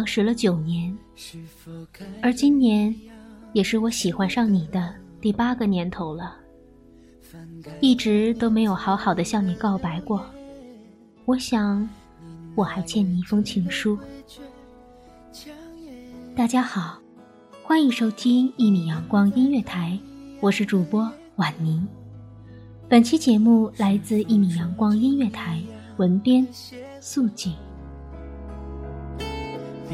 相识了九年，而今年也是我喜欢上你的第八个年头了。一直都没有好好的向你告白过，我想我还欠你一封情书。大家好，欢迎收听一米阳光音乐台，我是主播婉宁。本期节目来自一米阳光音乐台，文编素锦。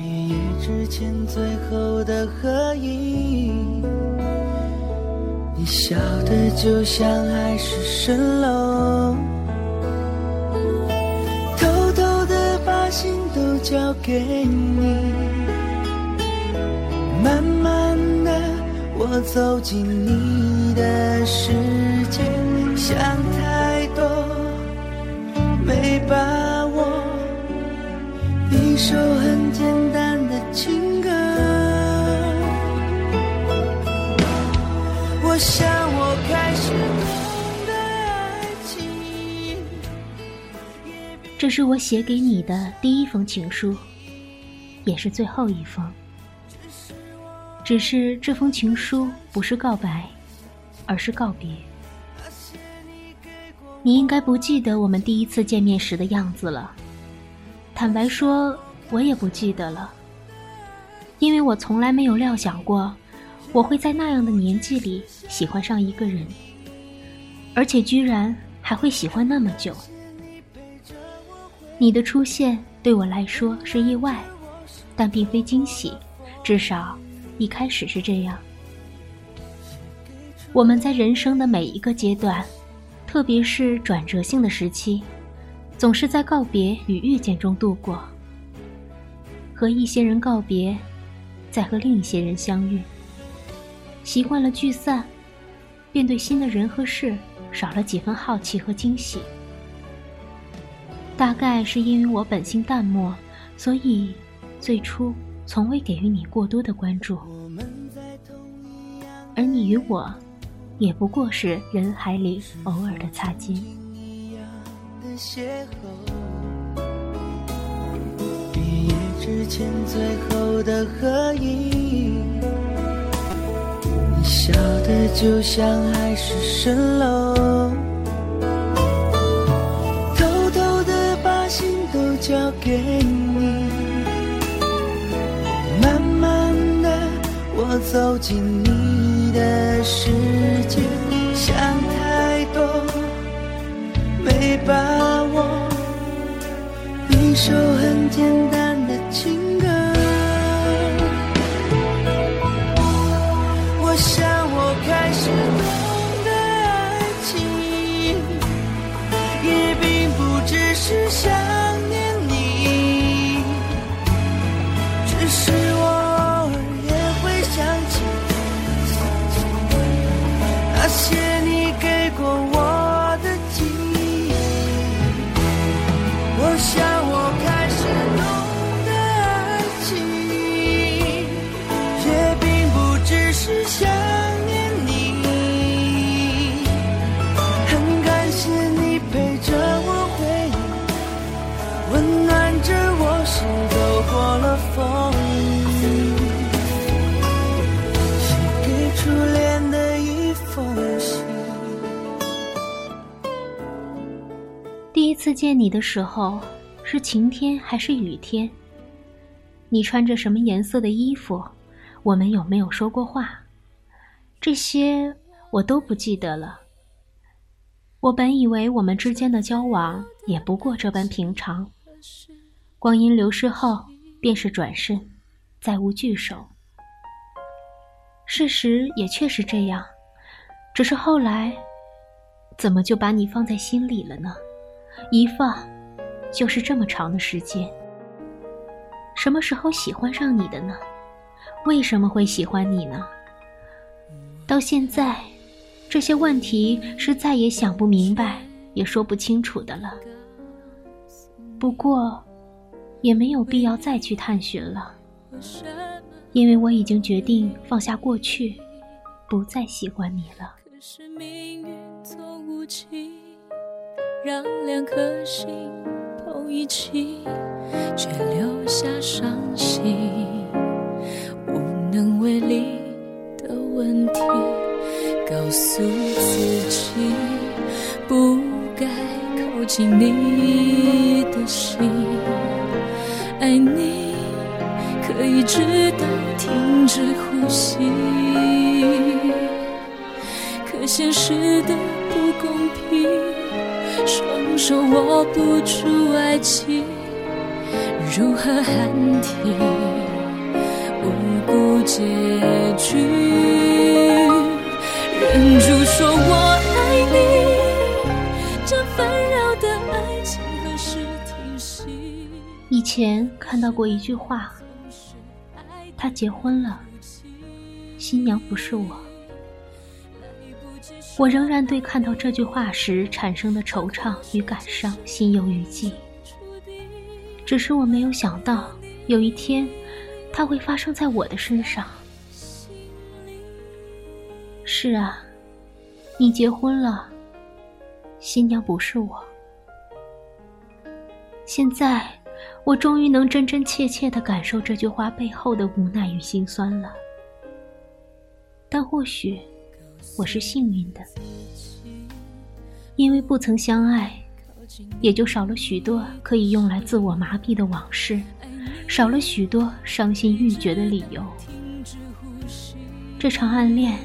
一夜之间最后的合影，你笑的就像海市蜃楼，偷偷的把心都交给你，慢慢的我走进你的世界，想首很简单的情歌，我想我开始懂得爱情。这是我写给你的第一封情书，也是最后一封。只是这封情书不是告白，而是告别。你应该不记得我们第一次见面时的样子了。坦白说，我也不记得了，因为我从来没有料想过，我会在那样的年纪里喜欢上一个人，而且居然还会喜欢那么久。你的出现对我来说是意外，但并非惊喜，至少一开始是这样。我们在人生的每一个阶段，特别是转折性的时期。总是在告别与遇见中度过，和一些人告别，再和另一些人相遇。习惯了聚散，便对新的人和事少了几分好奇和惊喜。大概是因为我本性淡漠，所以最初从未给予你过多的关注，而你与我，也不过是人海里偶尔的擦肩。之前最后的合影，你笑的就像海市蜃楼，偷偷的把心都交给你，慢慢的我走进你的世界，想太多。没把握，一首很简单情次见你的时候，是晴天还是雨天？你穿着什么颜色的衣服？我们有没有说过话？这些我都不记得了。我本以为我们之间的交往也不过这般平常，光阴流逝后便是转身，再无聚首。事实也确实这样，只是后来，怎么就把你放在心里了呢？一放，就是这么长的时间。什么时候喜欢上你的呢？为什么会喜欢你呢？到现在，这些问题是再也想不明白，也说不清楚的了。不过，也没有必要再去探寻了，因为我已经决定放下过去，不再喜欢你了。可是命运总无情，让两颗心碰一起，却留下伤心，无能为力的问题。告诉自己，不该靠近你的心，爱你可以直到停止呼吸。可现实的不公平，双手握不住爱情，如何喊停？不顾结局，忍住说我爱你，这纷扰的爱情何时停息？以前看到过一句话，他结婚了，新娘不是我。我仍然对看到这句话时产生的惆怅与感伤心有余悸。只是我没有想到，有一天，它会发生在我的身上。是啊，你结婚了，新娘不是我。现在，我终于能真真切切的感受这句话背后的无奈与心酸了。但或许。我是幸运的，因为不曾相爱，也就少了许多可以用来自我麻痹的往事，少了许多伤心欲绝的理由。这场暗恋，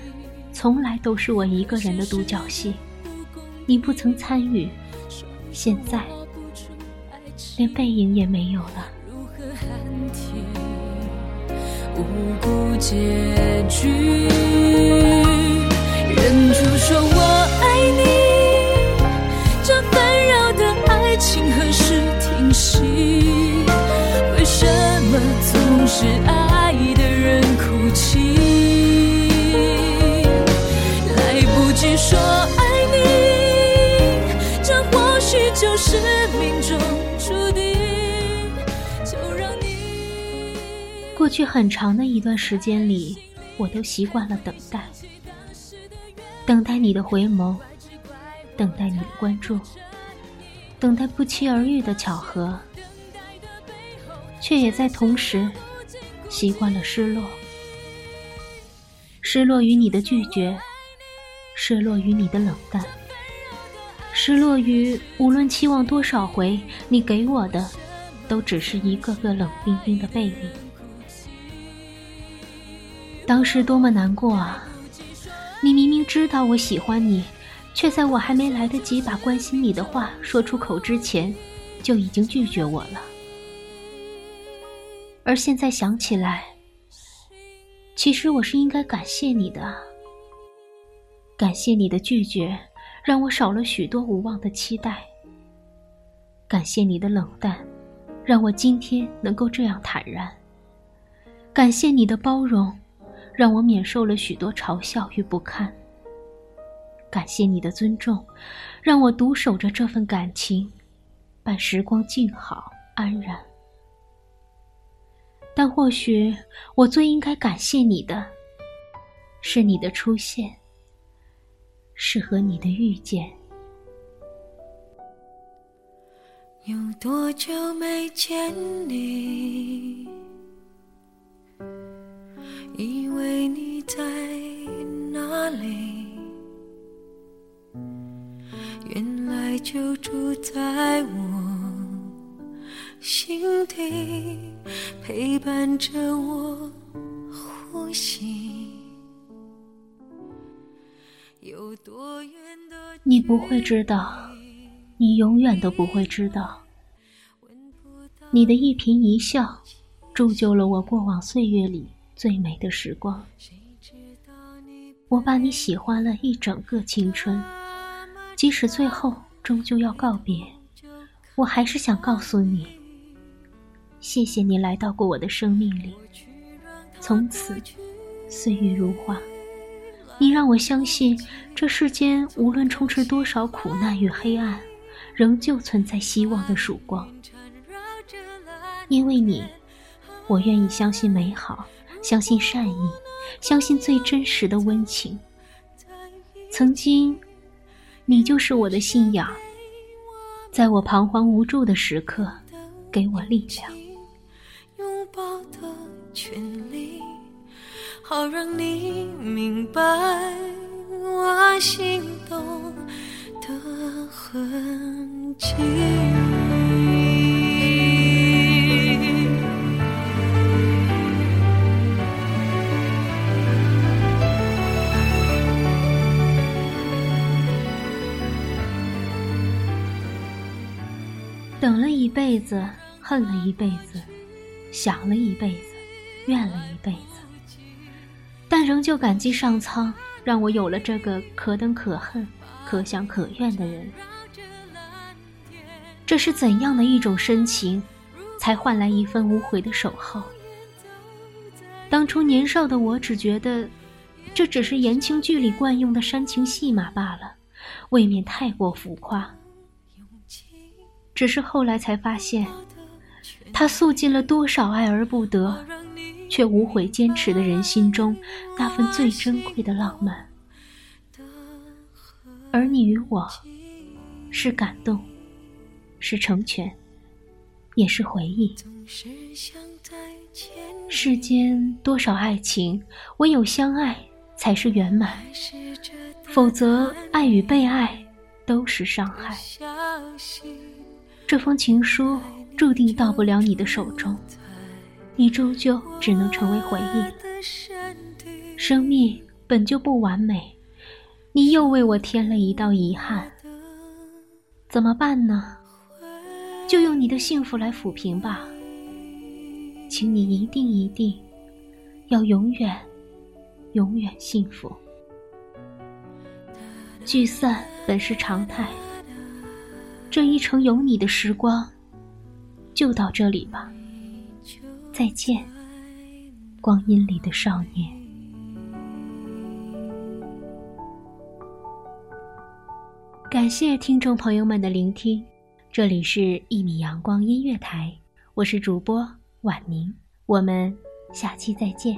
从来都是我一个人的独角戏，你不曾参与，现在连背影也没有了。无辜结局。忍住说我爱你，这纷扰的爱情何时停息？为什么总是爱的人哭泣？来不及说爱你，这或许就是命中注定。就让你过去很长的一段时间里，我都习惯了等待。等待你的回眸，等待你的关注，等待不期而遇的巧合，却也在同时习惯了失落。失落于你的拒绝，失落于你的冷淡，失落于无论期望多少回，你给我的都只是一个个冷冰冰的背影。当时多么难过啊！你明明知道我喜欢你，却在我还没来得及把关心你的话说出口之前，就已经拒绝我了。而现在想起来，其实我是应该感谢你的，感谢你的拒绝，让我少了许多无望的期待；感谢你的冷淡，让我今天能够这样坦然。感谢你的包容，让我免受了许多嘲笑与不堪。感谢你的尊重，让我独守着这份感情，伴时光静好安然。但或许我最应该感谢你的，是你的出现，是和你的遇见。有多久没见你？以为你在哪里？原来就住在我心底，陪伴着我呼吸。有多远的你不会知道。你永远都不会知道，你的一颦一笑，铸就了我过往岁月里最美的时光。我把你喜欢了一整个青春，即使最后终究要告别，我还是想告诉你：谢谢你来到过我的生命里，从此岁月如花。你让我相信，这世间无论充斥多少苦难与黑暗。仍旧存在希望的曙光，因为你，我愿意相信美好，相信善意，相信最真实的温情。曾经，你就是我的信仰，在我彷徨无助的时刻，给我力量。拥抱的权利，好让你明白我心动。的痕迹。等了一辈子，恨了一辈子，想了一辈子，怨了一辈子，但仍旧感激上苍，让我有了这个可等可恨。可想可怨的人，这是怎样的一种深情，才换来一份无悔的守候？当初年少的我只觉得，这只是言情剧里惯用的煽情戏码罢了，未免太过浮夸。只是后来才发现，他诉尽了多少爱而不得，却无悔坚持的人心中那份最珍贵的浪漫。而你与我，是感动，是成全，也是回忆。世间多少爱情，唯有相爱才是圆满，否则爱与被爱都是伤害。这封情书注定到不了你的手中，你终究只能成为回忆。生命本就不完美。你又为我添了一道遗憾，怎么办呢？就用你的幸福来抚平吧。请你一定一定要永远永远幸福。聚散本是常态，这一程有你的时光就到这里吧。再见，光阴里的少年。感谢听众朋友们的聆听，这里是《一米阳光音乐台》，我是主播婉宁，我们下期再见。